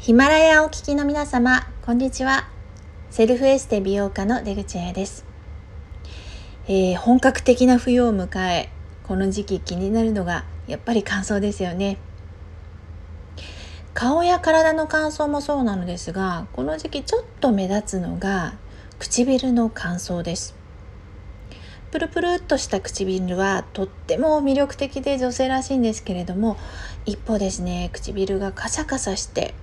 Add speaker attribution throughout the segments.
Speaker 1: ヒマラヤをお聞きの皆様、こんにちは。セルフエステ美容家の出口彩です、えー、本格的な冬を迎え、この時期気になるのがやっぱり乾燥ですよね。顔や体の乾燥もそうなのですが、この時期ちょっと目立つのが唇の乾燥です。プルプルっとした唇はとっても魅力的で女性らしいんですけれども一方ですね唇がカサカサして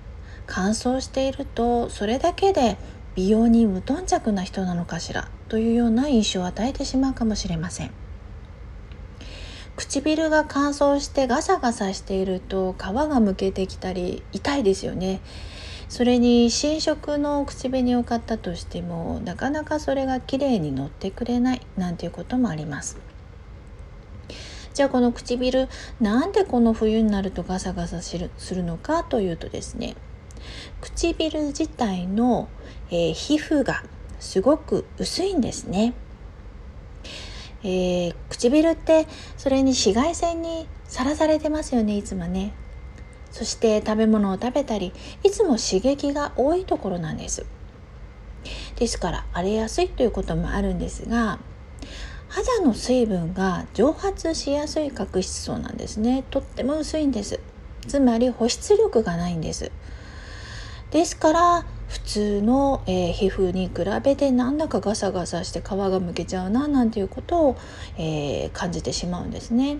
Speaker 1: 乾燥しているとそれだけで美容に無頓着な人なのかしらというような印象を与えてしまうかもしれません。唇が乾燥してガサガサしていると皮がむけてきたり痛いですよね。それに新色の口紅を買ったとしてもなかなかそれが綺麗に乗ってくれないなんていうこともあります。じゃあこの唇なんでこの冬になるとガサガサするのかというとですね唇自体の、えー、皮膚がすごく薄いんですね、えー、唇ってそれに紫外線にさらされてますよねいつもね。そして食べ物を食べたりいつも刺激が多いところなんです。ですから荒れやすいということもあるんですが肌の水分が蒸発しやすい角質層なんですね。とっても薄いんです。つまり保湿力がないんです。ですから普通の、えー、皮膚に比べてなんだかガサガサして皮がむけちゃうななんていうことを、えー、感じてしまうんですね。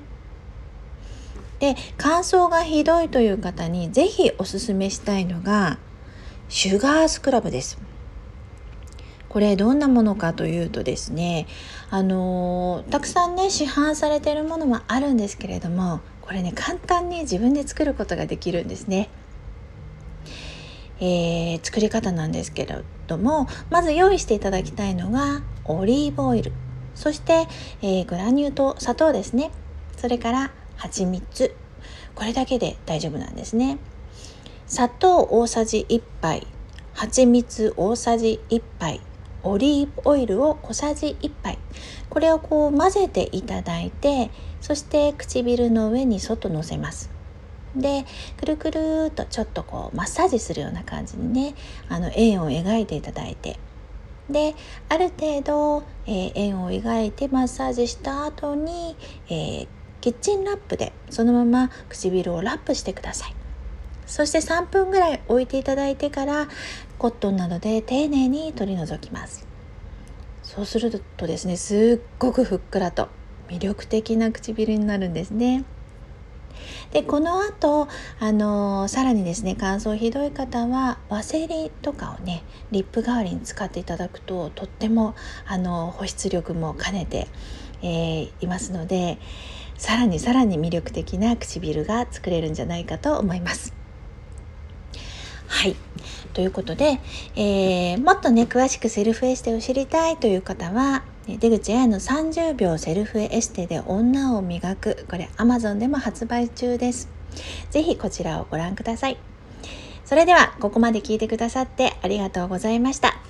Speaker 1: で乾燥がひどいという方に是非おすすめしたいのがシュガースクラブです。これどんなものかというとですねあのー、たくさんね市販されてるものもあるんですけれどもこれね簡単に自分で作ることができるんですね。えー、作り方なんですけれどもまず用意していただきたいのがオリーブオイル。そして、えー、グラニュー糖砂糖ですね。それから蜂蜜。これだけで大丈夫なんですね。砂糖大さじ1杯。蜂蜜大さじ1杯。オリーブオイルを小さじ1杯。これをこう混ぜていただいてそして唇の上にそっとのせます。でくるくるっとちょっとこうマッサージするような感じにねあの円を描いていただいて。である程度、えー、円を描いてマッサージした後に、えー、キッチンラップでそのまま唇をラップしてください。そして3分ぐらい置いていただいてからコットンなどで丁寧に取り除きます。そうするとですねすっごくふっくらと魅力的な唇になるんですね。でこの後あのさらにですね乾燥ひどい方はワセリンとかをねリップ代わりに使っていただくととってもあの保湿力も兼ねて、えー、いますのでさらにさらに魅力的な唇が作れるんじゃないかと思います。はいということで、えー、もっとね詳しくセルフエステを知りたいという方は出口彩の30秒セルフエステで女を磨く。これ Amazon でも発売中です。是非こちらをご覧ください。それではここまで聞いてくださってありがとうございました。